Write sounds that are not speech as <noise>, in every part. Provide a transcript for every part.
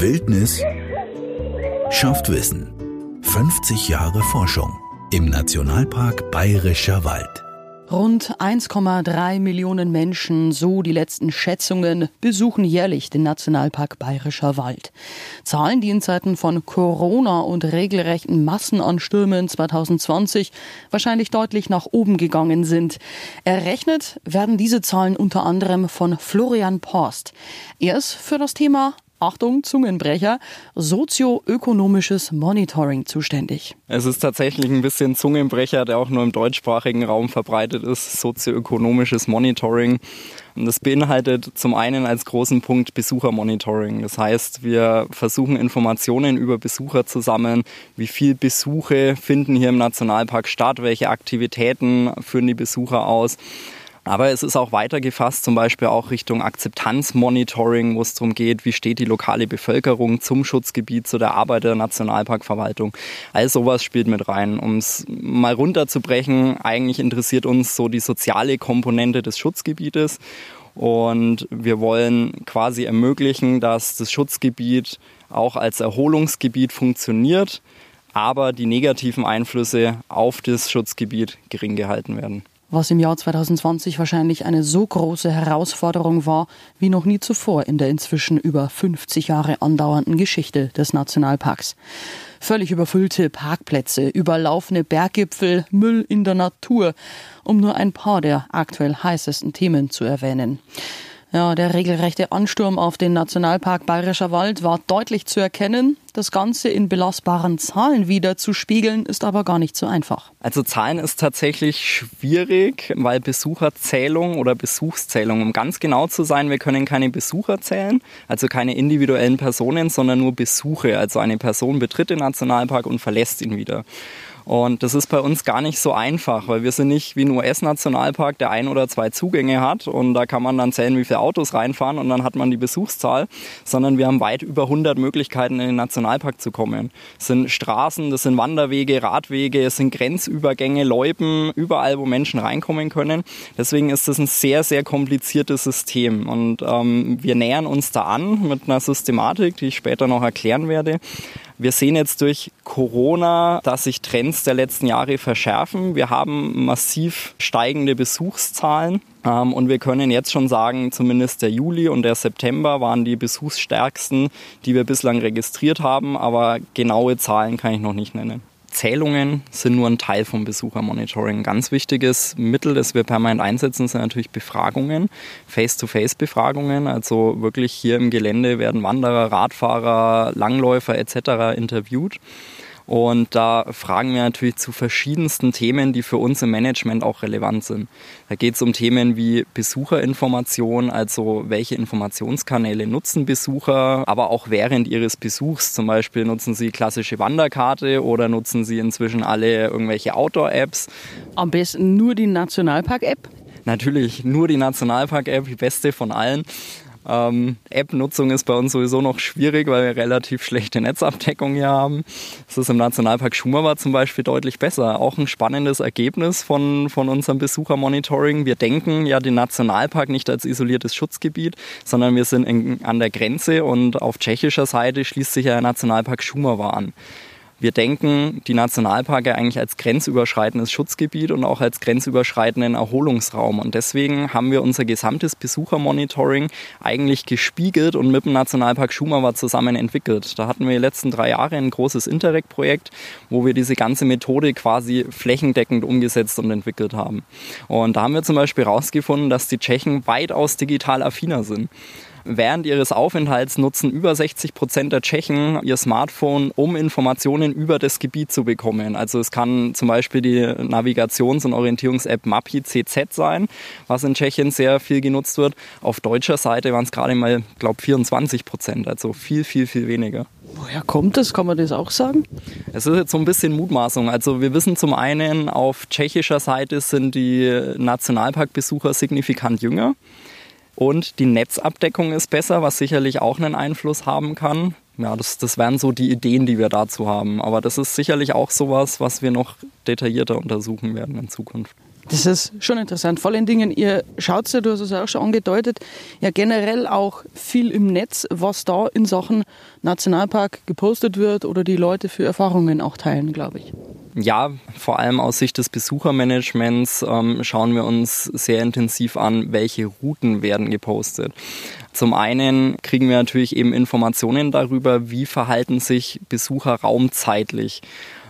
Wildnis schafft Wissen. 50 Jahre Forschung im Nationalpark Bayerischer Wald. Rund 1,3 Millionen Menschen, so die letzten Schätzungen, besuchen jährlich den Nationalpark Bayerischer Wald. Zahlen, die in Zeiten von Corona und regelrechten Massenanstürmen 2020 wahrscheinlich deutlich nach oben gegangen sind. Errechnet werden diese Zahlen unter anderem von Florian Porst. Er ist für das Thema Achtung, Zungenbrecher, sozioökonomisches Monitoring zuständig. Es ist tatsächlich ein bisschen Zungenbrecher, der auch nur im deutschsprachigen Raum verbreitet ist, sozioökonomisches Monitoring. Und das beinhaltet zum einen als großen Punkt Besuchermonitoring. Das heißt, wir versuchen Informationen über Besucher zu sammeln. Wie viele Besuche finden hier im Nationalpark statt? Welche Aktivitäten führen die Besucher aus? Aber es ist auch weiter gefasst, zum Beispiel auch Richtung Akzeptanzmonitoring, wo es darum geht, wie steht die lokale Bevölkerung zum Schutzgebiet, zu der Arbeit der Nationalparkverwaltung. All sowas spielt mit rein. Um es mal runterzubrechen, eigentlich interessiert uns so die soziale Komponente des Schutzgebietes. Und wir wollen quasi ermöglichen, dass das Schutzgebiet auch als Erholungsgebiet funktioniert, aber die negativen Einflüsse auf das Schutzgebiet gering gehalten werden was im Jahr 2020 wahrscheinlich eine so große Herausforderung war wie noch nie zuvor in der inzwischen über 50 Jahre andauernden Geschichte des Nationalparks. Völlig überfüllte Parkplätze, überlaufene Berggipfel, Müll in der Natur, um nur ein paar der aktuell heißesten Themen zu erwähnen. Ja, der regelrechte Ansturm auf den Nationalpark Bayerischer Wald war deutlich zu erkennen. Das Ganze in belastbaren Zahlen wieder zu spiegeln, ist aber gar nicht so einfach. Also Zahlen ist tatsächlich schwierig, weil Besucherzählung oder Besuchszählung, um ganz genau zu sein, wir können keine Besucher zählen, also keine individuellen Personen, sondern nur Besuche. Also eine Person betritt den Nationalpark und verlässt ihn wieder. Und das ist bei uns gar nicht so einfach, weil wir sind nicht wie ein US-Nationalpark, der ein oder zwei Zugänge hat und da kann man dann zählen, wie viele Autos reinfahren und dann hat man die Besuchszahl, sondern wir haben weit über 100 Möglichkeiten in den Nationalpark zu kommen. Das sind Straßen, das sind Wanderwege, Radwege, es sind Grenzübergänge, Läupen, überall, wo Menschen reinkommen können. Deswegen ist das ein sehr, sehr kompliziertes System und ähm, wir nähern uns da an mit einer Systematik, die ich später noch erklären werde. Wir sehen jetzt durch Corona, dass sich Trends der letzten Jahre verschärfen. Wir haben massiv steigende Besuchszahlen. Ähm, und wir können jetzt schon sagen, zumindest der Juli und der September waren die besuchsstärksten, die wir bislang registriert haben. Aber genaue Zahlen kann ich noch nicht nennen. Zählungen sind nur ein Teil vom Besuchermonitoring. Ein ganz wichtiges Mittel, das wir permanent einsetzen, sind natürlich Befragungen, Face-to-Face-Befragungen. Also wirklich hier im Gelände werden Wanderer, Radfahrer, Langläufer etc. interviewt. Und da fragen wir natürlich zu verschiedensten Themen, die für uns im Management auch relevant sind. Da geht es um Themen wie Besucherinformation, also welche Informationskanäle nutzen Besucher, aber auch während ihres Besuchs. Zum Beispiel nutzen sie klassische Wanderkarte oder nutzen sie inzwischen alle irgendwelche Outdoor-Apps. Am besten nur die Nationalpark-App? Natürlich nur die Nationalpark-App, die beste von allen. Ähm, App-Nutzung ist bei uns sowieso noch schwierig, weil wir relativ schlechte Netzabdeckung hier haben. Das ist im Nationalpark Schumava zum Beispiel deutlich besser. Auch ein spannendes Ergebnis von, von unserem Besuchermonitoring. Wir denken ja den Nationalpark nicht als isoliertes Schutzgebiet, sondern wir sind in, an der Grenze und auf tschechischer Seite schließt sich ja der Nationalpark Schumava an. Wir denken die Nationalparke eigentlich als grenzüberschreitendes Schutzgebiet und auch als grenzüberschreitenden Erholungsraum. Und deswegen haben wir unser gesamtes Besuchermonitoring eigentlich gespiegelt und mit dem Nationalpark Schumava zusammen entwickelt. Da hatten wir die letzten drei Jahre ein großes Interreg-Projekt, wo wir diese ganze Methode quasi flächendeckend umgesetzt und entwickelt haben. Und da haben wir zum Beispiel herausgefunden, dass die Tschechen weitaus digital affiner sind. Während ihres Aufenthalts nutzen über 60 Prozent der Tschechen ihr Smartphone, um Informationen über das Gebiet zu bekommen. Also es kann zum Beispiel die Navigations- und Orientierungs-App Mapi CZ sein, was in Tschechien sehr viel genutzt wird. Auf deutscher Seite waren es gerade mal, glaube 24 Prozent, also viel, viel, viel weniger. Woher kommt das? Kann man das auch sagen? Es ist jetzt so ein bisschen Mutmaßung. Also wir wissen zum einen, auf tschechischer Seite sind die Nationalparkbesucher signifikant jünger. Und die Netzabdeckung ist besser, was sicherlich auch einen Einfluss haben kann. Ja, das, das wären so die Ideen, die wir dazu haben. Aber das ist sicherlich auch sowas, was wir noch detaillierter untersuchen werden in Zukunft. Das ist schon interessant. Vor allen Dingen, ihr schaut ja, du hast es auch schon angedeutet, ja generell auch viel im Netz, was da in Sachen Nationalpark gepostet wird oder die Leute für Erfahrungen auch teilen, glaube ich. Ja, vor allem aus Sicht des Besuchermanagements ähm, schauen wir uns sehr intensiv an, welche Routen werden gepostet. Zum einen kriegen wir natürlich eben Informationen darüber, wie verhalten sich Besucher raumzeitlich.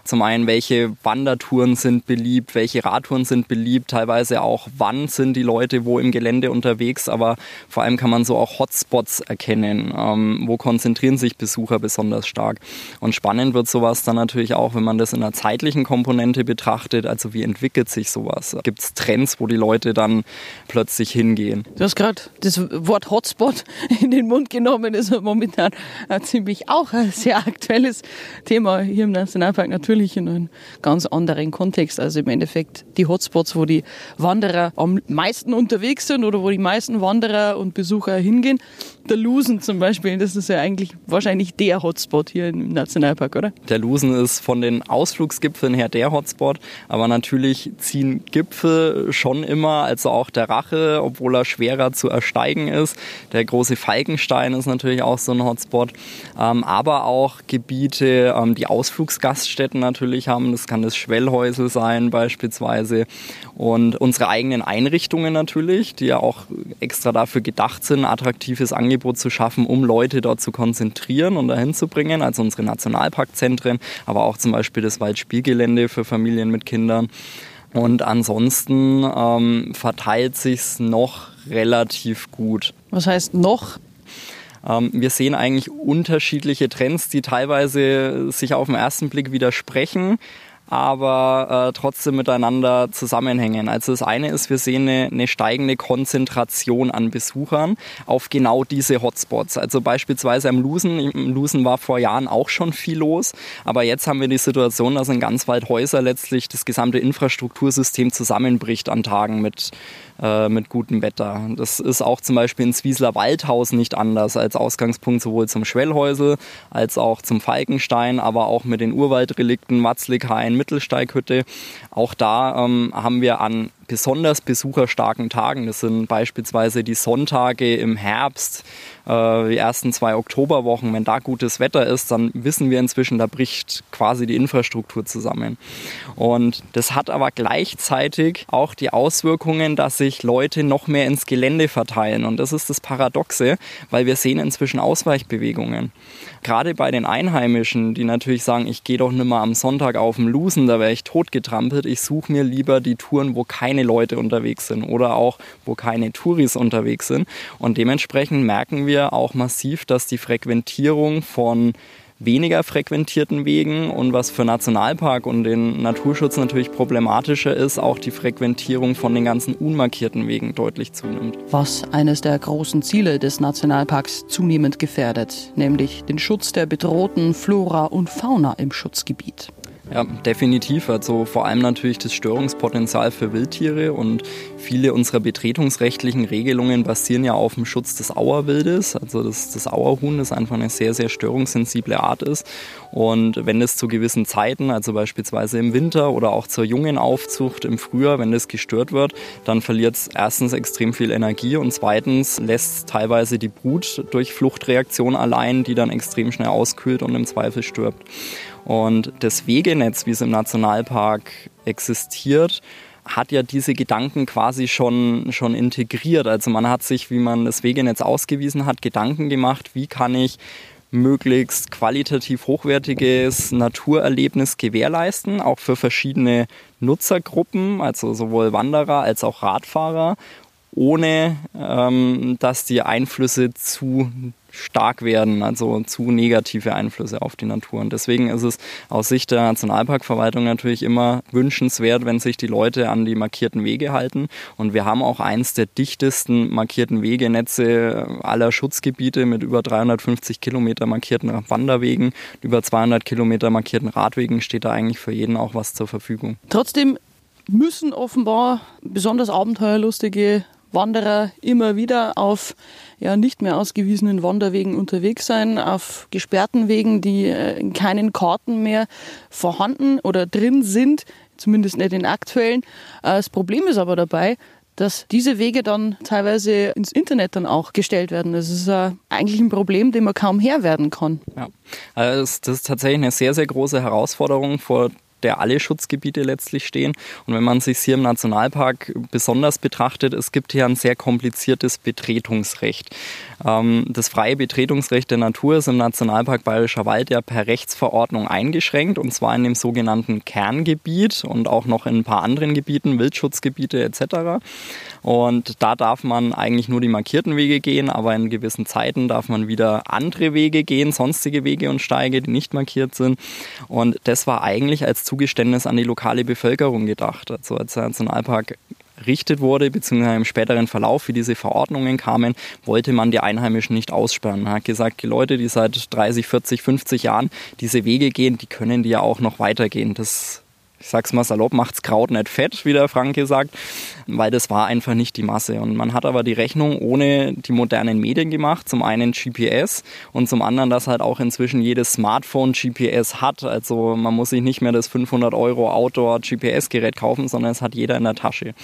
Zum einen, welche Wandertouren sind beliebt, welche Radtouren sind beliebt, teilweise auch, wann sind die Leute wo im Gelände unterwegs, aber vor allem kann man so auch Hotspots erkennen, ähm, wo konzentrieren sich Besucher besonders stark. Und spannend wird sowas dann natürlich auch, wenn man das in einer zeitlichen Komponente betrachtet, also wie entwickelt sich sowas? Gibt es Trends, wo die Leute dann plötzlich hingehen? Du hast gerade das Wort Hotspot <laughs> in den Mund genommen, ist momentan ziemlich auch ein sehr aktuelles Thema hier im Nationalpark natürlich natürlich in einem ganz anderen Kontext. Also im Endeffekt die Hotspots, wo die Wanderer am meisten unterwegs sind oder wo die meisten Wanderer und Besucher hingehen. Der Lusen zum Beispiel, das ist ja eigentlich wahrscheinlich der Hotspot hier im Nationalpark, oder? Der Lusen ist von den Ausflugsgipfeln her der Hotspot, aber natürlich ziehen Gipfel schon immer, also auch der Rache, obwohl er schwerer zu ersteigen ist. Der große Falkenstein ist natürlich auch so ein Hotspot, ähm, aber auch Gebiete, ähm, die Ausflugsgaststätten natürlich haben. Das kann das Schwellhäusel sein beispielsweise und unsere eigenen Einrichtungen natürlich, die ja auch extra dafür gedacht sind, attraktives Angebot zu schaffen, um Leute dort zu konzentrieren und dahin zu bringen. Also unsere Nationalparkzentren, aber auch zum Beispiel das Waldspielgelände für Familien mit Kindern. Und ansonsten ähm, verteilt sich's noch relativ gut. Was heißt noch? Ähm, wir sehen eigentlich unterschiedliche Trends, die teilweise sich auf den ersten Blick widersprechen aber äh, trotzdem miteinander zusammenhängen. Also das eine ist, wir sehen eine, eine steigende Konzentration an Besuchern auf genau diese Hotspots. Also beispielsweise am Lusen. Im Lusen war vor Jahren auch schon viel los, aber jetzt haben wir die Situation, dass in ganz Waldhäuser letztlich das gesamte Infrastruktursystem zusammenbricht an Tagen mit äh, mit gutem Wetter. Das ist auch zum Beispiel in Zwiesler Waldhaus nicht anders als Ausgangspunkt sowohl zum Schwellhäusel als auch zum Falkenstein, aber auch mit den Urwaldrelikten Watzlighain, Mittelsteighütte. Auch da ähm, haben wir an besonders besucherstarken Tagen. Das sind beispielsweise die Sonntage im Herbst, die ersten zwei Oktoberwochen. Wenn da gutes Wetter ist, dann wissen wir inzwischen, da bricht quasi die Infrastruktur zusammen. Und das hat aber gleichzeitig auch die Auswirkungen, dass sich Leute noch mehr ins Gelände verteilen. Und das ist das Paradoxe, weil wir sehen inzwischen Ausweichbewegungen. Gerade bei den Einheimischen, die natürlich sagen, ich gehe doch nicht mehr am Sonntag auf dem Lusen, da wäre ich totgetrampelt. Ich suche mir lieber die Touren, wo keine Leute unterwegs sind oder auch wo keine Touris unterwegs sind. Und dementsprechend merken wir auch massiv, dass die Frequentierung von weniger frequentierten Wegen und was für Nationalpark und den Naturschutz natürlich problematischer ist, auch die Frequentierung von den ganzen unmarkierten Wegen deutlich zunimmt. Was eines der großen Ziele des Nationalparks zunehmend gefährdet, nämlich den Schutz der bedrohten Flora und Fauna im Schutzgebiet. Ja, definitiv. Also vor allem natürlich das Störungspotenzial für Wildtiere und viele unserer betretungsrechtlichen Regelungen basieren ja auf dem Schutz des Auerwildes. Also das, das Auerhuhn, das einfach eine sehr, sehr störungssensible Art ist. Und wenn es zu gewissen Zeiten, also beispielsweise im Winter oder auch zur jungen Aufzucht im Frühjahr, wenn das gestört wird, dann verliert es erstens extrem viel Energie und zweitens lässt teilweise die Brut durch Fluchtreaktion allein, die dann extrem schnell auskühlt und im Zweifel stirbt. Und das Wegenetz, wie es im Nationalpark existiert, hat ja diese Gedanken quasi schon, schon integriert. Also man hat sich, wie man das Wegenetz ausgewiesen hat, Gedanken gemacht, wie kann ich möglichst qualitativ hochwertiges Naturerlebnis gewährleisten, auch für verschiedene Nutzergruppen, also sowohl Wanderer als auch Radfahrer, ohne ähm, dass die Einflüsse zu stark werden, also zu negative Einflüsse auf die Natur. Und deswegen ist es aus Sicht der Nationalparkverwaltung natürlich immer wünschenswert, wenn sich die Leute an die markierten Wege halten. Und wir haben auch eins der dichtesten markierten Wegenetze aller Schutzgebiete mit über 350 Kilometer markierten Wanderwegen, über 200 Kilometer markierten Radwegen steht da eigentlich für jeden auch was zur Verfügung. Trotzdem müssen offenbar besonders abenteuerlustige Wanderer immer wieder auf ja nicht mehr ausgewiesenen Wanderwegen unterwegs sein, auf gesperrten Wegen, die äh, in keinen Karten mehr vorhanden oder drin sind. zumindest nicht den aktuellen. Äh, das Problem ist aber dabei, dass diese Wege dann teilweise ins Internet dann auch gestellt werden. Das ist äh, eigentlich ein Problem, dem man kaum Herr werden kann. Ja, also das ist tatsächlich eine sehr, sehr große Herausforderung, vor der alle Schutzgebiete letztlich stehen. Und wenn man sich hier im Nationalpark besonders betrachtet, es gibt hier ein sehr kompliziertes Betretungsrecht. Ähm, das freie Betretungsrecht der Natur ist im Nationalpark Bayerischer Wald ja per Rechtsverordnung eingeschränkt und zwar in dem sogenannten Kerngebiet und auch noch in ein paar anderen Gebieten, Wildschutzgebiete etc. Und da darf man eigentlich nur die markierten Wege gehen, aber in gewissen Zeiten darf man wieder andere Wege gehen, sonstige Wege und Steige, die nicht markiert sind. Und das war eigentlich als Zugeständnis an die lokale Bevölkerung gedacht. Also als der Nationalpark errichtet wurde, beziehungsweise im späteren Verlauf, wie diese Verordnungen kamen, wollte man die Einheimischen nicht aussperren. Man hat gesagt, die Leute, die seit 30, 40, 50 Jahren diese Wege gehen, die können die ja auch noch weitergehen. Das ich sag's mal salopp, macht's Kraut nicht fett, wie der Franke sagt, weil das war einfach nicht die Masse. Und man hat aber die Rechnung ohne die modernen Medien gemacht. Zum einen GPS und zum anderen, dass halt auch inzwischen jedes Smartphone GPS hat. Also man muss sich nicht mehr das 500 Euro Outdoor-GPS-Gerät kaufen, sondern es hat jeder in der Tasche.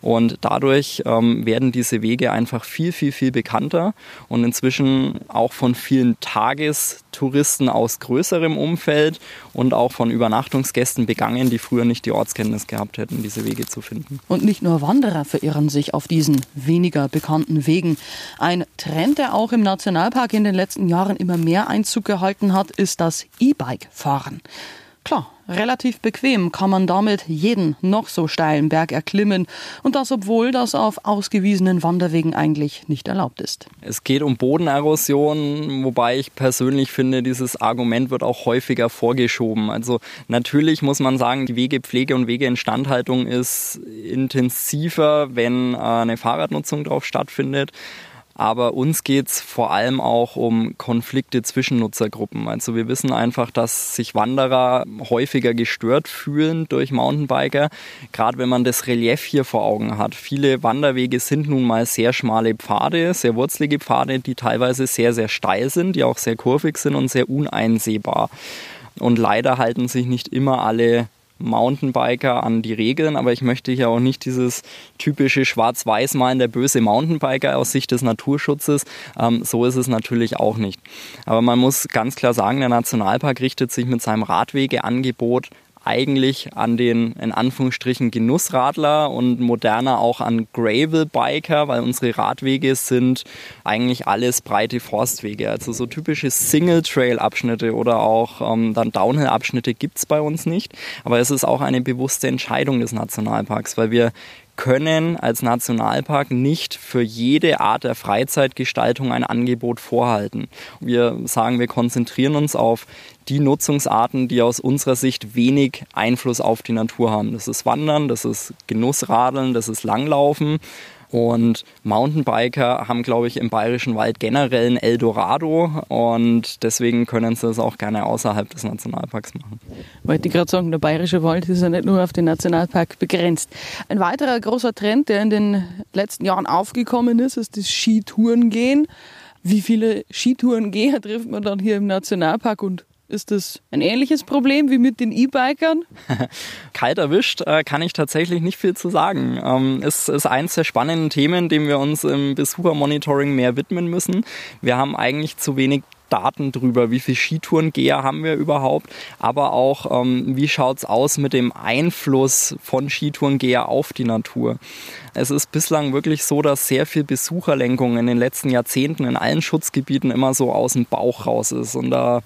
Und dadurch ähm, werden diese Wege einfach viel, viel, viel bekannter und inzwischen auch von vielen Tagestouristen aus größerem Umfeld und auch von Übernachtungsgästen begangen, die früher nicht die Ortskenntnis gehabt hätten, diese Wege zu finden. Und nicht nur Wanderer verirren sich auf diesen weniger bekannten Wegen. Ein Trend, der auch im Nationalpark in den letzten Jahren immer mehr Einzug gehalten hat, ist das E-Bike-Fahren. Klar, relativ bequem kann man damit jeden noch so steilen Berg erklimmen und das obwohl das auf ausgewiesenen Wanderwegen eigentlich nicht erlaubt ist. Es geht um Bodenerosion, wobei ich persönlich finde, dieses Argument wird auch häufiger vorgeschoben. Also natürlich muss man sagen, die Wegepflege und Wegeinstandhaltung ist intensiver, wenn äh, eine Fahrradnutzung drauf stattfindet. Aber uns geht es vor allem auch um Konflikte zwischen Nutzergruppen. Also wir wissen einfach, dass sich Wanderer häufiger gestört fühlen durch Mountainbiker, gerade wenn man das Relief hier vor Augen hat. Viele Wanderwege sind nun mal sehr schmale Pfade, sehr wurzelige Pfade, die teilweise sehr, sehr steil sind, die auch sehr kurvig sind und sehr uneinsehbar. Und leider halten sich nicht immer alle Mountainbiker an die Regeln, aber ich möchte hier auch nicht dieses typische Schwarz-Weiß malen, der böse Mountainbiker aus Sicht des Naturschutzes. Ähm, so ist es natürlich auch nicht. Aber man muss ganz klar sagen, der Nationalpark richtet sich mit seinem Radwegeangebot eigentlich an den in Anführungsstrichen Genussradler und moderner auch an Gravel-Biker, weil unsere Radwege sind eigentlich alles breite Forstwege. Also so typische Single-Trail-Abschnitte oder auch ähm, dann Downhill-Abschnitte gibt es bei uns nicht. Aber es ist auch eine bewusste Entscheidung des Nationalparks, weil wir können als Nationalpark nicht für jede Art der Freizeitgestaltung ein Angebot vorhalten. Wir sagen, wir konzentrieren uns auf die Nutzungsarten, die aus unserer Sicht wenig Einfluss auf die Natur haben. Das ist Wandern, das ist Genussradeln, das ist Langlaufen. Und Mountainbiker haben, glaube ich, im Bayerischen Wald generell ein Eldorado und deswegen können sie das auch gerne außerhalb des Nationalparks machen. Wollte gerade sagen, der Bayerische Wald ist ja nicht nur auf den Nationalpark begrenzt. Ein weiterer großer Trend, der in den letzten Jahren aufgekommen ist, ist das Skitourengehen. Wie viele Skitourengeher <laughs> trifft man dann hier im Nationalpark und ist das ein ähnliches Problem wie mit den E-Bikern? <laughs> Kalt erwischt äh, kann ich tatsächlich nicht viel zu sagen. Ähm, es ist eines der spannenden Themen, dem wir uns im Besuchermonitoring mehr widmen müssen. Wir haben eigentlich zu wenig Daten drüber, wie viele Skitourengeher haben wir überhaupt, aber auch ähm, wie schaut es aus mit dem Einfluss von Skitourengeher auf die Natur. Es ist bislang wirklich so, dass sehr viel Besucherlenkung in den letzten Jahrzehnten in allen Schutzgebieten immer so aus dem Bauch raus ist und da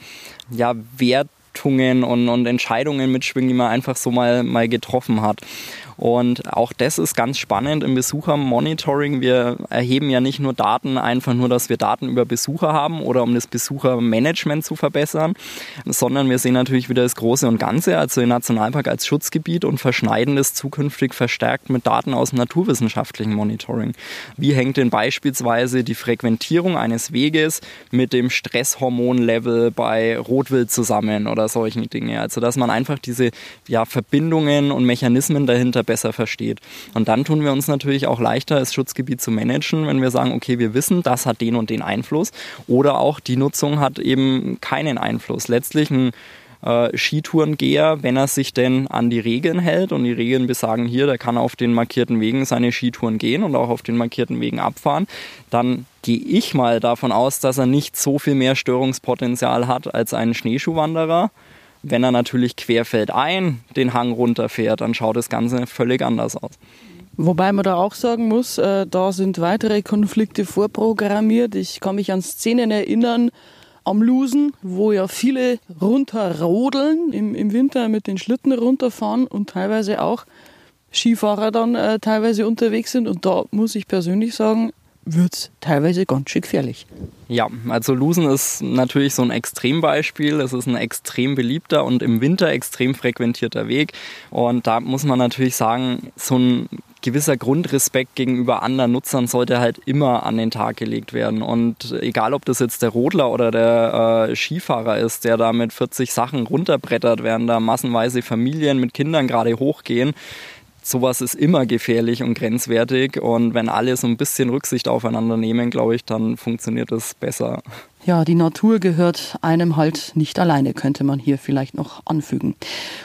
ja Wertungen und, und Entscheidungen mitschwingen, die man einfach so mal, mal getroffen hat. Und auch das ist ganz spannend im Besuchermonitoring. Wir erheben ja nicht nur Daten, einfach nur, dass wir Daten über Besucher haben oder um das Besuchermanagement zu verbessern, sondern wir sehen natürlich wieder das Große und Ganze, also den Nationalpark als Schutzgebiet und verschneiden das zukünftig verstärkt mit Daten aus dem naturwissenschaftlichen Monitoring. Wie hängt denn beispielsweise die Frequentierung eines Weges mit dem Stresshormonlevel bei Rotwild zusammen oder solchen Dinge? Also dass man einfach diese ja, Verbindungen und Mechanismen dahinter besser versteht. Und dann tun wir uns natürlich auch leichter, das Schutzgebiet zu managen, wenn wir sagen, okay, wir wissen, das hat den und den Einfluss oder auch die Nutzung hat eben keinen Einfluss. Letztlich ein äh, Skitourengeher, wenn er sich denn an die Regeln hält und die Regeln besagen hier, der kann auf den markierten Wegen seine Skitouren gehen und auch auf den markierten Wegen abfahren, dann gehe ich mal davon aus, dass er nicht so viel mehr Störungspotenzial hat als ein Schneeschuhwanderer. Wenn er natürlich querfeldein den Hang runterfährt, dann schaut das Ganze völlig anders aus. Wobei man da auch sagen muss, äh, da sind weitere Konflikte vorprogrammiert. Ich kann mich an Szenen erinnern am Lusen, wo ja viele runterrodeln, im, im Winter mit den Schlitten runterfahren und teilweise auch Skifahrer dann äh, teilweise unterwegs sind. Und da muss ich persönlich sagen, wird es teilweise ganz schön gefährlich. Ja, also Lusen ist natürlich so ein Extrembeispiel. Es ist ein extrem beliebter und im Winter extrem frequentierter Weg. Und da muss man natürlich sagen, so ein gewisser Grundrespekt gegenüber anderen Nutzern sollte halt immer an den Tag gelegt werden. Und egal, ob das jetzt der Rodler oder der äh, Skifahrer ist, der da mit 40 Sachen runterbrettert, während da massenweise Familien mit Kindern gerade hochgehen, sowas ist immer gefährlich und grenzwertig. Und wenn alle so ein bisschen Rücksicht aufeinander nehmen, glaube ich, dann funktioniert es besser. Ja, die Natur gehört einem halt nicht alleine, könnte man hier vielleicht noch anfügen.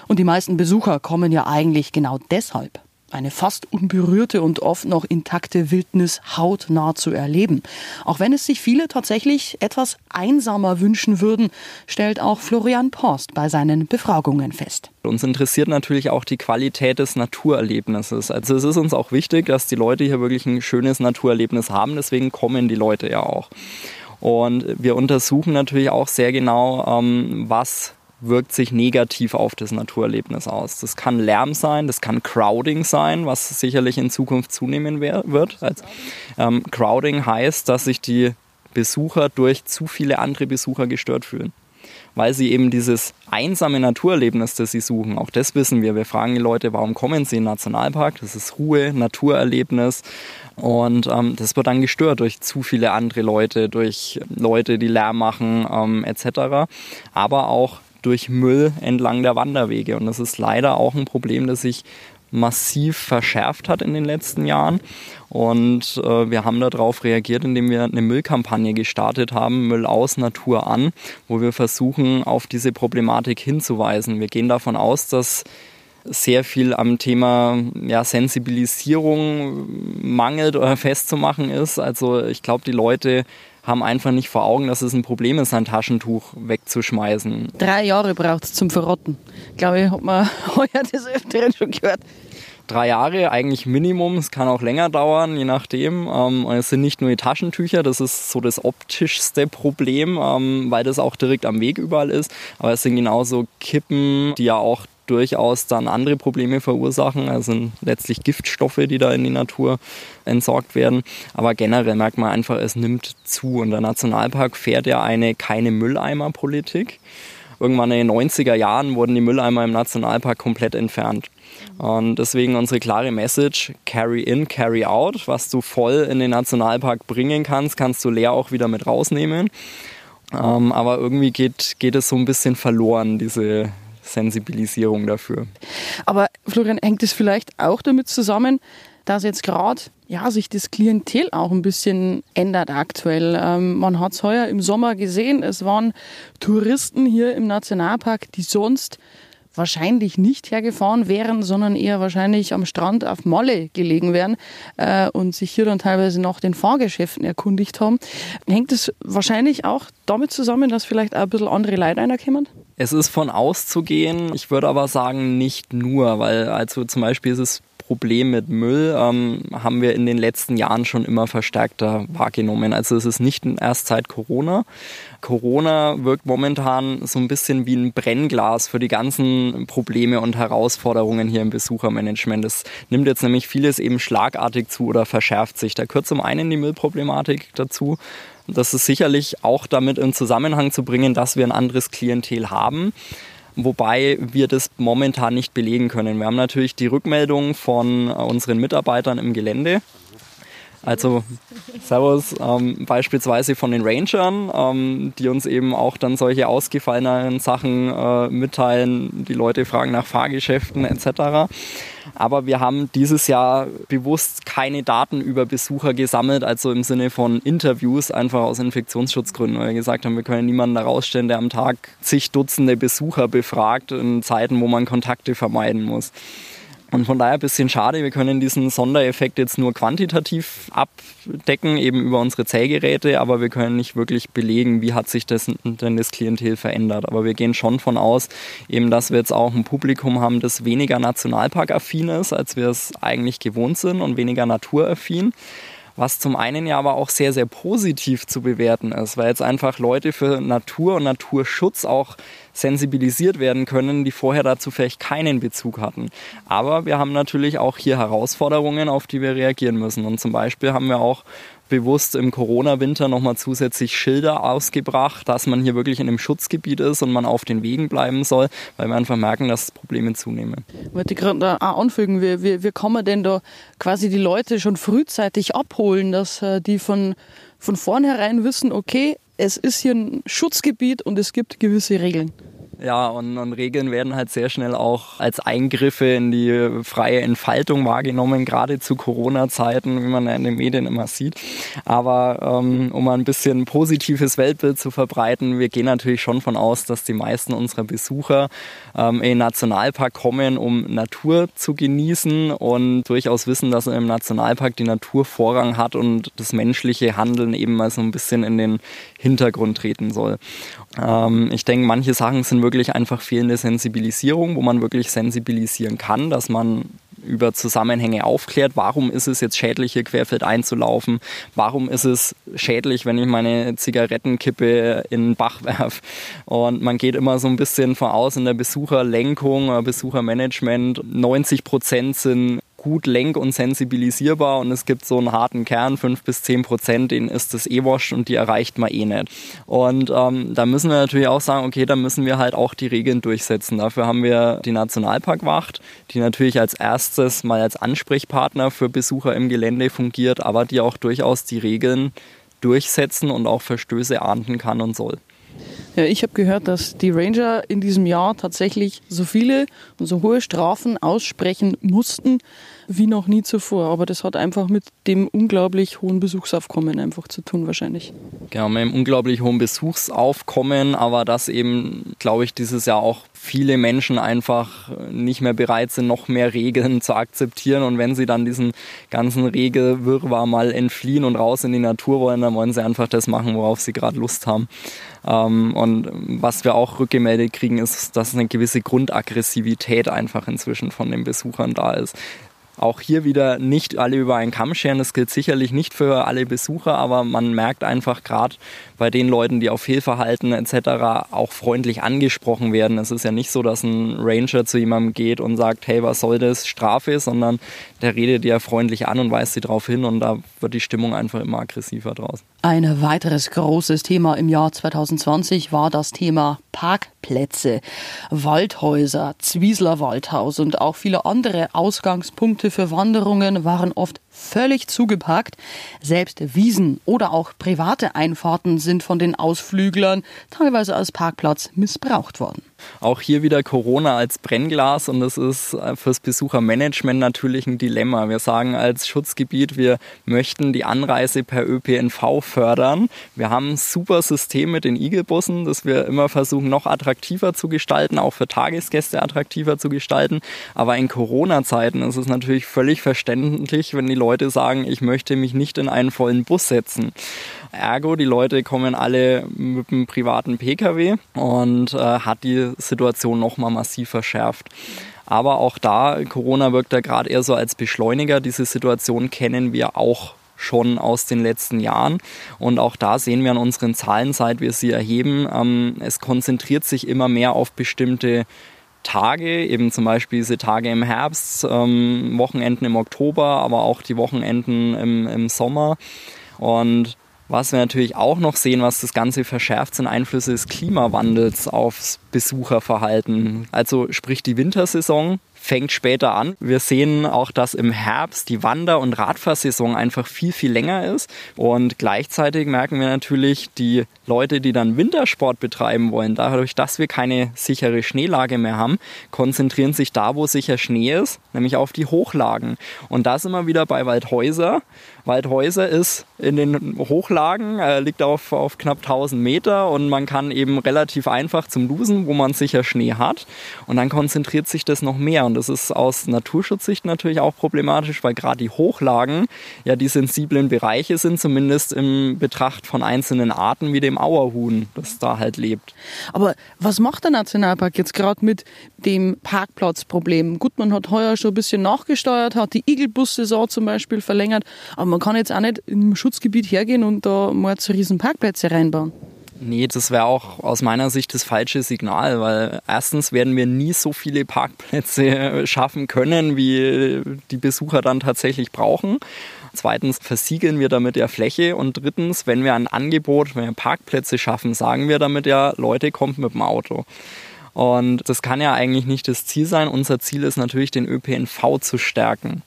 Und die meisten Besucher kommen ja eigentlich genau deshalb eine fast unberührte und oft noch intakte Wildnis hautnah zu erleben. Auch wenn es sich viele tatsächlich etwas einsamer wünschen würden, stellt auch Florian Post bei seinen Befragungen fest. Uns interessiert natürlich auch die Qualität des Naturerlebnisses. Also es ist uns auch wichtig, dass die Leute hier wirklich ein schönes Naturerlebnis haben. Deswegen kommen die Leute ja auch. Und wir untersuchen natürlich auch sehr genau, ähm, was wirkt sich negativ auf das Naturerlebnis aus. Das kann Lärm sein, das kann Crowding sein, was sicherlich in Zukunft zunehmen wird. Also, ähm, Crowding heißt, dass sich die Besucher durch zu viele andere Besucher gestört fühlen. Weil sie eben dieses einsame Naturerlebnis, das sie suchen, auch das wissen wir. Wir fragen die Leute, warum kommen sie in den Nationalpark? Das ist Ruhe, Naturerlebnis. Und ähm, das wird dann gestört durch zu viele andere Leute, durch Leute, die Lärm machen, ähm, etc. Aber auch durch Müll entlang der Wanderwege. Und das ist leider auch ein Problem, das sich massiv verschärft hat in den letzten Jahren. Und äh, wir haben darauf reagiert, indem wir eine Müllkampagne gestartet haben, Müll aus Natur an, wo wir versuchen, auf diese Problematik hinzuweisen. Wir gehen davon aus, dass sehr viel am Thema ja, Sensibilisierung mangelt oder <laughs> festzumachen ist. Also ich glaube, die Leute haben einfach nicht vor Augen, dass es ein Problem ist, ein Taschentuch wegzuschmeißen. Drei Jahre braucht es zum Verrotten. Glaube ich, hat man <laughs> heuer des Öfteren schon gehört. Drei Jahre eigentlich Minimum, es kann auch länger dauern, je nachdem. Ähm, und es sind nicht nur die Taschentücher, das ist so das optischste Problem, ähm, weil das auch direkt am Weg überall ist. Aber es sind genauso Kippen, die ja auch durchaus dann andere Probleme verursachen. Also letztlich Giftstoffe, die da in die Natur entsorgt werden. Aber generell merkt man einfach, es nimmt zu. Und der Nationalpark fährt ja eine keine Mülleimer-Politik. Irgendwann in den 90er Jahren wurden die Mülleimer im Nationalpark komplett entfernt. Und deswegen unsere klare Message, carry in, carry out. Was du voll in den Nationalpark bringen kannst, kannst du leer auch wieder mit rausnehmen. Ähm, aber irgendwie geht, geht es so ein bisschen verloren, diese, Sensibilisierung dafür. Aber Florian, hängt es vielleicht auch damit zusammen, dass jetzt gerade ja, sich das Klientel auch ein bisschen ändert aktuell. Ähm, man hat es heuer im Sommer gesehen, es waren Touristen hier im Nationalpark, die sonst wahrscheinlich nicht hergefahren wären, sondern eher wahrscheinlich am Strand auf Molle gelegen wären äh, und sich hier dann teilweise noch den Fahrgeschäften erkundigt haben. Hängt es wahrscheinlich auch damit zusammen, dass vielleicht auch ein bisschen andere Leute reinkommen? Es ist von auszugehen. Ich würde aber sagen, nicht nur, weil also zum Beispiel ist es Problem mit Müll ähm, haben wir in den letzten Jahren schon immer verstärkter wahrgenommen. Also es ist nicht erst seit Corona. Corona wirkt momentan so ein bisschen wie ein Brennglas für die ganzen Probleme und Herausforderungen hier im Besuchermanagement. Es nimmt jetzt nämlich vieles eben schlagartig zu oder verschärft sich. Da gehört zum einen die Müllproblematik dazu. Das ist sicherlich auch damit in Zusammenhang zu bringen, dass wir ein anderes Klientel haben wobei wir das momentan nicht belegen können. Wir haben natürlich die Rückmeldung von unseren Mitarbeitern im Gelände. Also Servus, ähm, beispielsweise von den Rangern, ähm, die uns eben auch dann solche ausgefallenen Sachen äh, mitteilen. Die Leute fragen nach Fahrgeschäften etc. Aber wir haben dieses Jahr bewusst keine Daten über Besucher gesammelt, also im Sinne von Interviews, einfach aus Infektionsschutzgründen, weil wir gesagt haben, wir können niemanden da rausstellen, der am Tag zig Dutzende Besucher befragt in Zeiten, wo man Kontakte vermeiden muss. Und von daher ein bisschen schade, wir können diesen Sondereffekt jetzt nur quantitativ abdecken, eben über unsere Zählgeräte, aber wir können nicht wirklich belegen, wie hat sich das, denn das Klientel verändert. Aber wir gehen schon von aus, eben, dass wir jetzt auch ein Publikum haben, das weniger nationalparkaffin ist, als wir es eigentlich gewohnt sind und weniger naturaffin was zum einen ja aber auch sehr, sehr positiv zu bewerten ist, weil jetzt einfach Leute für Natur und Naturschutz auch sensibilisiert werden können, die vorher dazu vielleicht keinen Bezug hatten. Aber wir haben natürlich auch hier Herausforderungen, auf die wir reagieren müssen. Und zum Beispiel haben wir auch bewusst im Corona-Winter nochmal zusätzlich Schilder ausgebracht, dass man hier wirklich in einem Schutzgebiet ist und man auf den Wegen bleiben soll, weil wir einfach merken, dass Probleme zunehmen. Ich wollte gerade da auch anfügen, wie, wie, wie kann man denn da quasi die Leute schon frühzeitig abholen, dass äh, die von, von vornherein wissen, okay, es ist hier ein Schutzgebiet und es gibt gewisse Regeln. Ja, und, und, Regeln werden halt sehr schnell auch als Eingriffe in die freie Entfaltung wahrgenommen, gerade zu Corona-Zeiten, wie man ja in den Medien immer sieht. Aber ähm, um ein bisschen positives Weltbild zu verbreiten, wir gehen natürlich schon von aus, dass die meisten unserer Besucher ähm, in den Nationalpark kommen, um Natur zu genießen und durchaus wissen, dass im Nationalpark die Natur Vorrang hat und das menschliche Handeln eben mal so ein bisschen in den Hintergrund treten soll. Ähm, ich denke, manche Sachen sind wirklich einfach fehlende Sensibilisierung, wo man wirklich sensibilisieren kann, dass man über Zusammenhänge aufklärt. Warum ist es jetzt schädlich, hier querfeld einzulaufen? Warum ist es schädlich, wenn ich meine Zigarettenkippe in den Bach <laughs> werfe? Und man geht immer so ein bisschen voraus in der Besucherlenkung, Besuchermanagement. 90 Prozent sind gut lenk- und sensibilisierbar und es gibt so einen harten Kern, 5 bis 10 Prozent, den ist das eh wascht und die erreicht man eh nicht. Und ähm, da müssen wir natürlich auch sagen, okay, da müssen wir halt auch die Regeln durchsetzen. Dafür haben wir die Nationalparkwacht, die natürlich als erstes mal als Ansprechpartner für Besucher im Gelände fungiert, aber die auch durchaus die Regeln durchsetzen und auch Verstöße ahnden kann und soll. Ja, ich habe gehört, dass die Ranger in diesem Jahr tatsächlich so viele und so hohe Strafen aussprechen mussten wie noch nie zuvor. Aber das hat einfach mit dem unglaublich hohen Besuchsaufkommen einfach zu tun wahrscheinlich. Genau, mit dem unglaublich hohen Besuchsaufkommen, aber dass eben, glaube ich, dieses Jahr auch viele Menschen einfach nicht mehr bereit sind, noch mehr Regeln zu akzeptieren. Und wenn sie dann diesen ganzen Regelwirrwarr mal entfliehen und raus in die Natur wollen, dann wollen sie einfach das machen, worauf sie gerade Lust haben. Ähm, und was wir auch rückgemeldet kriegen, ist, dass eine gewisse Grundaggressivität einfach inzwischen von den Besuchern da ist. Auch hier wieder nicht alle über einen Kamm scheren. Das gilt sicherlich nicht für alle Besucher, aber man merkt einfach gerade bei den Leuten, die auf Fehlverhalten etc. auch freundlich angesprochen werden. Es ist ja nicht so, dass ein Ranger zu jemandem geht und sagt, hey, was soll das, Strafe, sondern der redet ja freundlich an und weist sie darauf hin und da wird die Stimmung einfach immer aggressiver draus. Ein weiteres großes Thema im Jahr 2020 war das Thema Parkplätze, Waldhäuser, Zwiesler Waldhaus und auch viele andere Ausgangspunkte für Wanderungen waren oft völlig zugepackt. Selbst Wiesen oder auch private Einfahrten sind von den Ausflüglern teilweise als Parkplatz missbraucht worden. Auch hier wieder Corona als Brennglas und das ist äh, fürs Besuchermanagement natürlich ein Dilemma. Wir sagen als Schutzgebiet, wir möchten die Anreise per ÖPNV fördern. Wir haben ein super System mit den Igelbussen, das wir immer versuchen noch attraktiver zu gestalten, auch für Tagesgäste attraktiver zu gestalten. Aber in Corona-Zeiten ist es natürlich völlig verständlich, wenn die Leute Leute sagen, ich möchte mich nicht in einen vollen Bus setzen. Ergo, die Leute kommen alle mit einem privaten Pkw und äh, hat die Situation nochmal massiv verschärft. Aber auch da, Corona wirkt da gerade eher so als Beschleuniger. Diese Situation kennen wir auch schon aus den letzten Jahren. Und auch da sehen wir an unseren Zahlen, seit wir sie erheben, ähm, es konzentriert sich immer mehr auf bestimmte Tage, eben zum Beispiel diese Tage im Herbst, ähm, Wochenenden im Oktober, aber auch die Wochenenden im, im Sommer. Und was wir natürlich auch noch sehen, was das Ganze verschärft, sind Einflüsse des Klimawandels aufs Besucherverhalten. Also sprich die Wintersaison fängt später an. Wir sehen auch, dass im Herbst die Wander- und Radfahrsaison einfach viel, viel länger ist. Und gleichzeitig merken wir natürlich, die Leute, die dann Wintersport betreiben wollen, dadurch, dass wir keine sichere Schneelage mehr haben, konzentrieren sich da, wo sicher Schnee ist, nämlich auf die Hochlagen. Und das immer wieder bei Waldhäuser. Waldhäuser ist in den Hochlagen, äh, liegt auf, auf knapp 1000 Meter und man kann eben relativ einfach zum Losen, wo man sicher Schnee hat. Und dann konzentriert sich das noch mehr. Und das ist aus Naturschutzsicht natürlich auch problematisch, weil gerade die Hochlagen ja die sensiblen Bereiche sind, zumindest im Betracht von einzelnen Arten wie dem Auerhuhn, das da halt lebt. Aber was macht der Nationalpark jetzt gerade mit dem Parkplatzproblem? Gut, man hat heuer schon ein bisschen nachgesteuert, hat die Igelbus-Saison zum Beispiel verlängert, aber man kann jetzt auch nicht im Schutzgebiet hergehen und da mal zu riesen Parkplätze reinbauen. Nee, das wäre auch aus meiner Sicht das falsche Signal, weil erstens werden wir nie so viele Parkplätze <laughs> schaffen können, wie die Besucher dann tatsächlich brauchen. Zweitens versiegeln wir damit ja Fläche und drittens, wenn wir ein Angebot, wenn wir Parkplätze schaffen, sagen wir damit ja, Leute, kommt mit dem Auto. Und das kann ja eigentlich nicht das Ziel sein. Unser Ziel ist natürlich, den ÖPNV zu stärken.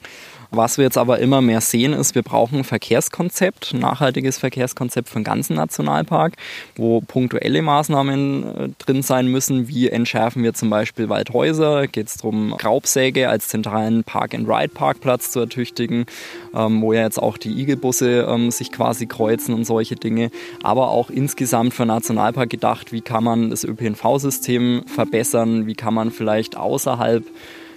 Was wir jetzt aber immer mehr sehen, ist, wir brauchen ein Verkehrskonzept, ein nachhaltiges Verkehrskonzept für den ganzen Nationalpark, wo punktuelle Maßnahmen äh, drin sein müssen. Wie entschärfen wir zum Beispiel Waldhäuser? Geht es darum, Graubsäge als zentralen Park-and-Ride-Parkplatz zu ertüchtigen, ähm, wo ja jetzt auch die Igelbusse ähm, sich quasi kreuzen und solche Dinge. Aber auch insgesamt für Nationalpark gedacht, wie kann man das ÖPNV-System verbessern? Wie kann man vielleicht außerhalb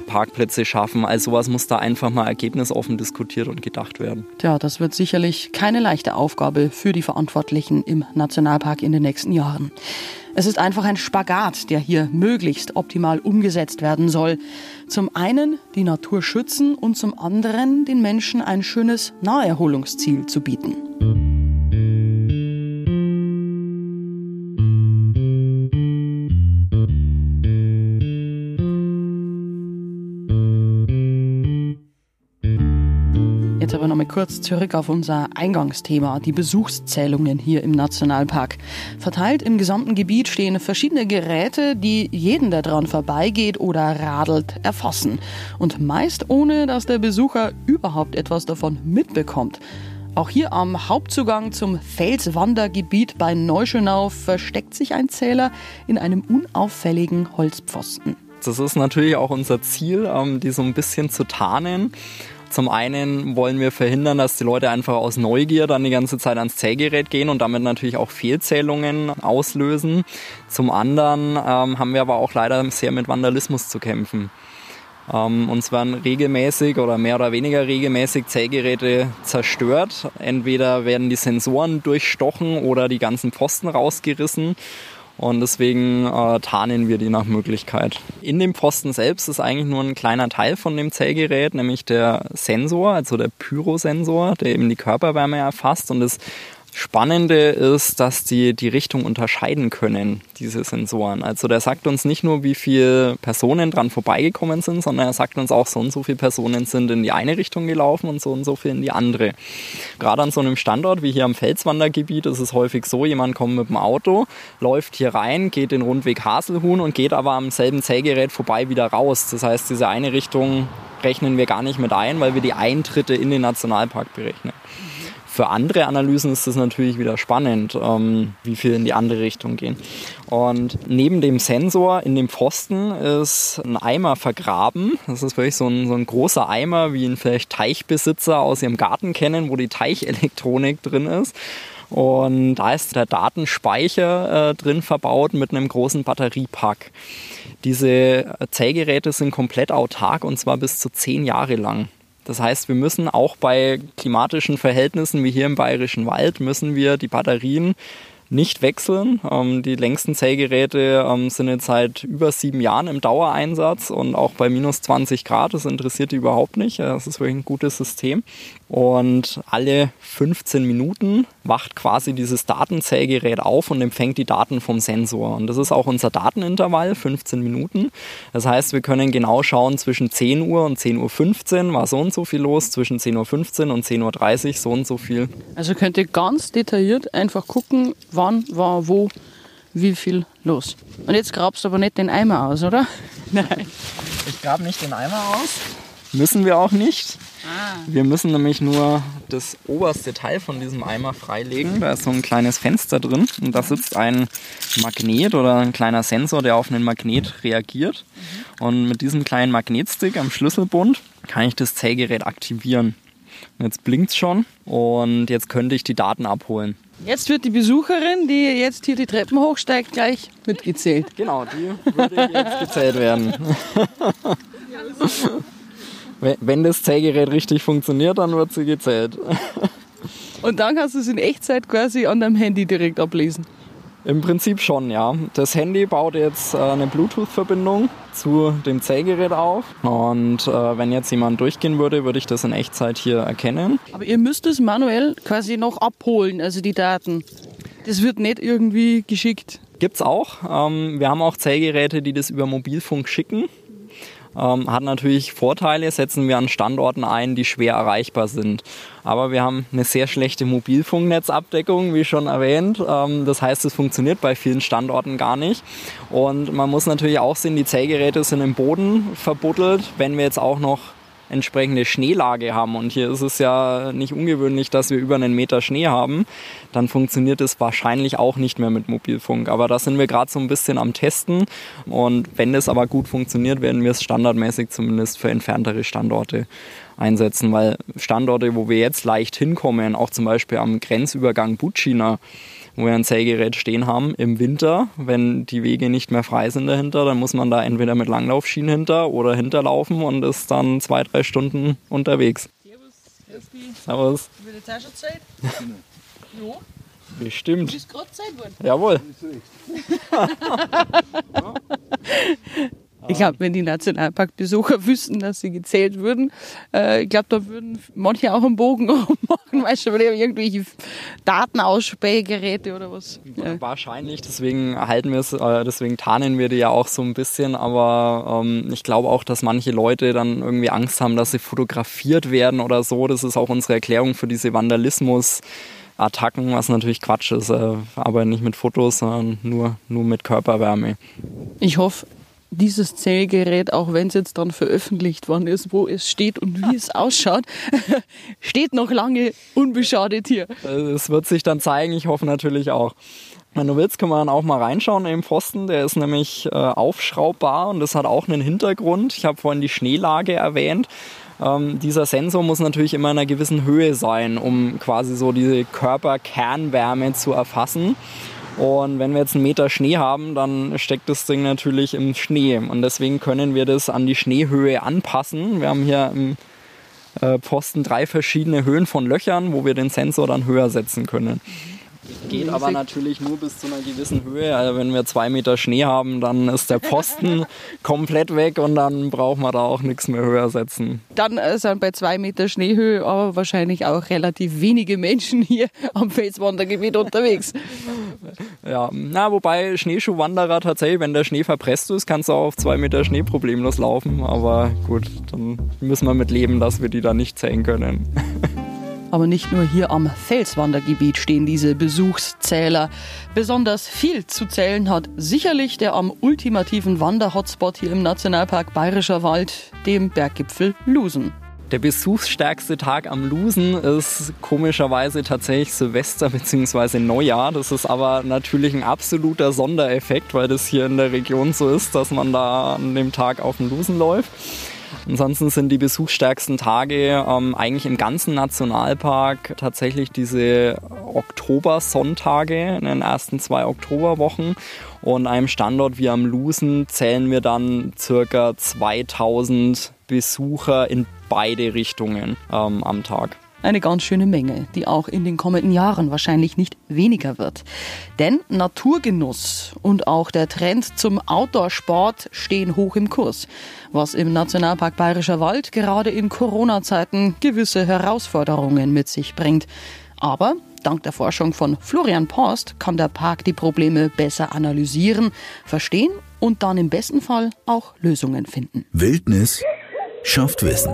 Parkplätze schaffen. Also sowas muss da einfach mal ergebnisoffen diskutiert und gedacht werden. Tja, das wird sicherlich keine leichte Aufgabe für die Verantwortlichen im Nationalpark in den nächsten Jahren. Es ist einfach ein Spagat, der hier möglichst optimal umgesetzt werden soll. Zum einen die Natur schützen und zum anderen den Menschen ein schönes Naherholungsziel zu bieten. Kurz zurück auf unser Eingangsthema, die Besuchszählungen hier im Nationalpark. Verteilt im gesamten Gebiet stehen verschiedene Geräte, die jeden, der dran vorbeigeht oder radelt, erfassen. Und meist ohne, dass der Besucher überhaupt etwas davon mitbekommt. Auch hier am Hauptzugang zum Felswandergebiet bei Neuschönau versteckt sich ein Zähler in einem unauffälligen Holzpfosten. Das ist natürlich auch unser Ziel, ähm, die so ein bisschen zu tarnen. Zum einen wollen wir verhindern, dass die Leute einfach aus Neugier dann die ganze Zeit ans Zählgerät gehen und damit natürlich auch Fehlzählungen auslösen. Zum anderen ähm, haben wir aber auch leider sehr mit Vandalismus zu kämpfen. Ähm, uns werden regelmäßig oder mehr oder weniger regelmäßig Zählgeräte zerstört. Entweder werden die Sensoren durchstochen oder die ganzen Pfosten rausgerissen. Und deswegen äh, tarnen wir die nach Möglichkeit. In dem Pfosten selbst ist eigentlich nur ein kleiner Teil von dem Zellgerät, nämlich der Sensor, also der Pyrosensor, der eben die Körperwärme erfasst und das Spannende ist, dass die die Richtung unterscheiden können, diese Sensoren. Also der sagt uns nicht nur, wie viele Personen dran vorbeigekommen sind, sondern er sagt uns auch, so und so viele Personen sind in die eine Richtung gelaufen und so und so viel in die andere. Gerade an so einem Standort wie hier am Felswandergebiet ist es häufig so, jemand kommt mit dem Auto, läuft hier rein, geht den Rundweg Haselhuhn und geht aber am selben Zählgerät vorbei wieder raus. Das heißt, diese eine Richtung rechnen wir gar nicht mit ein, weil wir die Eintritte in den Nationalpark berechnen. Für andere Analysen ist das natürlich wieder spannend, ähm, wie viel in die andere Richtung gehen. Und neben dem Sensor in dem Pfosten ist ein Eimer vergraben. Das ist wirklich so ein, so ein großer Eimer, wie ihn vielleicht Teichbesitzer aus ihrem Garten kennen, wo die Teichelektronik drin ist. Und da ist der Datenspeicher äh, drin verbaut mit einem großen Batteriepack. Diese Zählgeräte sind komplett autark und zwar bis zu zehn Jahre lang. Das heißt, wir müssen auch bei klimatischen Verhältnissen wie hier im Bayerischen Wald, müssen wir die Batterien nicht wechseln. Ähm, die längsten Zählgeräte ähm, sind jetzt seit über sieben Jahren im Dauereinsatz und auch bei minus 20 Grad, das interessiert die überhaupt nicht. Das ist wirklich ein gutes System. Und alle 15 Minuten wacht quasi dieses Datenzählgerät auf und empfängt die Daten vom Sensor. Und das ist auch unser Datenintervall, 15 Minuten. Das heißt, wir können genau schauen, zwischen 10 Uhr und 10.15 Uhr war so und so viel los, zwischen 10.15 Uhr und 10.30 Uhr so und so viel. Also könnt ihr ganz detailliert einfach gucken, wann war wo wie viel los. Und jetzt grabst du aber nicht den Eimer aus, oder? <laughs> Nein. Ich grab nicht den Eimer aus. Müssen wir auch nicht. Ah. Wir müssen nämlich nur das oberste Teil von diesem Eimer freilegen. Da ist so ein kleines Fenster drin und da sitzt ein Magnet oder ein kleiner Sensor, der auf einen Magnet reagiert. Mhm. Und mit diesem kleinen Magnetstick am Schlüsselbund kann ich das Zählgerät aktivieren. Jetzt blinkt es schon und jetzt könnte ich die Daten abholen. Jetzt wird die Besucherin, die jetzt hier die Treppen hochsteigt, gleich mitgezählt. Genau, die würde jetzt gezählt werden. <laughs> Wenn das Zählgerät richtig funktioniert, dann wird sie gezählt. Und dann kannst du es in Echtzeit quasi an deinem Handy direkt ablesen. Im Prinzip schon, ja. Das Handy baut jetzt äh, eine Bluetooth-Verbindung zu dem Zählgerät auf. Und äh, wenn jetzt jemand durchgehen würde, würde ich das in Echtzeit hier erkennen. Aber ihr müsst es manuell quasi noch abholen, also die Daten. Das wird nicht irgendwie geschickt. Gibt's auch. Ähm, wir haben auch Zählgeräte, die das über Mobilfunk schicken. Ähm, hat natürlich Vorteile, setzen wir an Standorten ein, die schwer erreichbar sind. Aber wir haben eine sehr schlechte Mobilfunknetzabdeckung, wie schon erwähnt. Ähm, das heißt, es funktioniert bei vielen Standorten gar nicht. Und man muss natürlich auch sehen, die Zählgeräte sind im Boden verbuddelt. Wenn wir jetzt auch noch entsprechende Schneelage haben. Und hier ist es ja nicht ungewöhnlich, dass wir über einen Meter Schnee haben, dann funktioniert es wahrscheinlich auch nicht mehr mit Mobilfunk. Aber da sind wir gerade so ein bisschen am Testen. Und wenn das aber gut funktioniert, werden wir es standardmäßig zumindest für entferntere Standorte einsetzen, weil Standorte, wo wir jetzt leicht hinkommen, auch zum Beispiel am Grenzübergang Butschina, wo wir ein Zählgerät stehen haben im Winter, wenn die Wege nicht mehr frei sind dahinter, dann muss man da entweder mit Langlaufschienen hinter oder hinterlaufen und ist dann zwei, drei Stunden unterwegs. Servus. Servus. Über die Taschenzeit? <laughs> jo. Bestimmt. Du bist gerade Zeit worden. Jawohl. <laughs> Ich glaube, wenn die Nationalparkbesucher <laughs> wüssten, dass sie gezählt würden, äh, ich glaube, da würden manche auch einen Bogen <laughs> machen, weißt du, weil irgendwelche Datenausspähgeräte oder was. Ja. Wahrscheinlich, deswegen halten wir es, äh, deswegen tarnen wir die ja auch so ein bisschen, aber ähm, ich glaube auch, dass manche Leute dann irgendwie Angst haben, dass sie fotografiert werden oder so. Das ist auch unsere Erklärung für diese Vandalismus. Attacken, was natürlich Quatsch ist, äh, aber nicht mit Fotos, sondern nur, nur mit Körperwärme. Ich hoffe, dieses Zählgerät, auch wenn es jetzt dann veröffentlicht worden ist, wo es steht und wie es ausschaut, <laughs> steht noch lange unbeschadet hier. Es wird sich dann zeigen, ich hoffe natürlich auch. Wenn du willst, können wir dann auch mal reinschauen im Pfosten. Der ist nämlich äh, aufschraubbar und das hat auch einen Hintergrund. Ich habe vorhin die Schneelage erwähnt. Ähm, dieser Sensor muss natürlich immer in einer gewissen Höhe sein, um quasi so diese Körperkernwärme zu erfassen. Und wenn wir jetzt einen Meter Schnee haben, dann steckt das Ding natürlich im Schnee. Und deswegen können wir das an die Schneehöhe anpassen. Wir haben hier im äh, Pfosten drei verschiedene Höhen von Löchern, wo wir den Sensor dann höher setzen können. Geht aber natürlich nur bis zu einer gewissen Höhe. Also wenn wir zwei Meter Schnee haben, dann ist der Posten <laughs> komplett weg und dann brauchen wir da auch nichts mehr höher setzen. Dann äh, sind bei zwei Meter Schneehöhe aber wahrscheinlich auch relativ wenige Menschen hier am Felswandergebiet unterwegs. <laughs> Ja, na, wobei Schneeschuhwanderer tatsächlich, wenn der Schnee verpresst ist, kannst du auch auf zwei Meter Schnee problemlos laufen. Aber gut, dann müssen wir mit leben, dass wir die da nicht zählen können. <laughs> Aber nicht nur hier am Felswandergebiet stehen diese Besuchszähler. Besonders viel zu zählen hat sicherlich der am ultimativen Wanderhotspot hier im Nationalpark Bayerischer Wald, dem Berggipfel Lusen. Der besuchsstärkste Tag am Lusen ist komischerweise tatsächlich Silvester bzw. Neujahr. Das ist aber natürlich ein absoluter Sondereffekt, weil das hier in der Region so ist, dass man da an dem Tag auf dem Lusen läuft. Ansonsten sind die besuchsstärksten Tage ähm, eigentlich im ganzen Nationalpark tatsächlich diese Oktobersonntage in den ersten zwei Oktoberwochen. Und einem Standort wie am Lusen zählen wir dann circa 2000 Besucher in beide Richtungen ähm, am Tag. Eine ganz schöne Menge, die auch in den kommenden Jahren wahrscheinlich nicht weniger wird. Denn Naturgenuss und auch der Trend zum Outdoor-Sport stehen hoch im Kurs, was im Nationalpark Bayerischer Wald gerade in Corona-Zeiten gewisse Herausforderungen mit sich bringt. Aber dank der Forschung von Florian Post kann der Park die Probleme besser analysieren, verstehen und dann im besten Fall auch Lösungen finden. Wildnis schafft Wissen.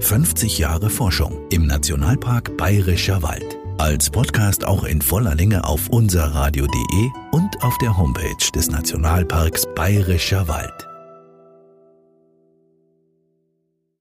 50 Jahre Forschung im Nationalpark Bayerischer Wald. Als Podcast auch in voller Länge auf unserradio.de und auf der Homepage des Nationalparks Bayerischer Wald.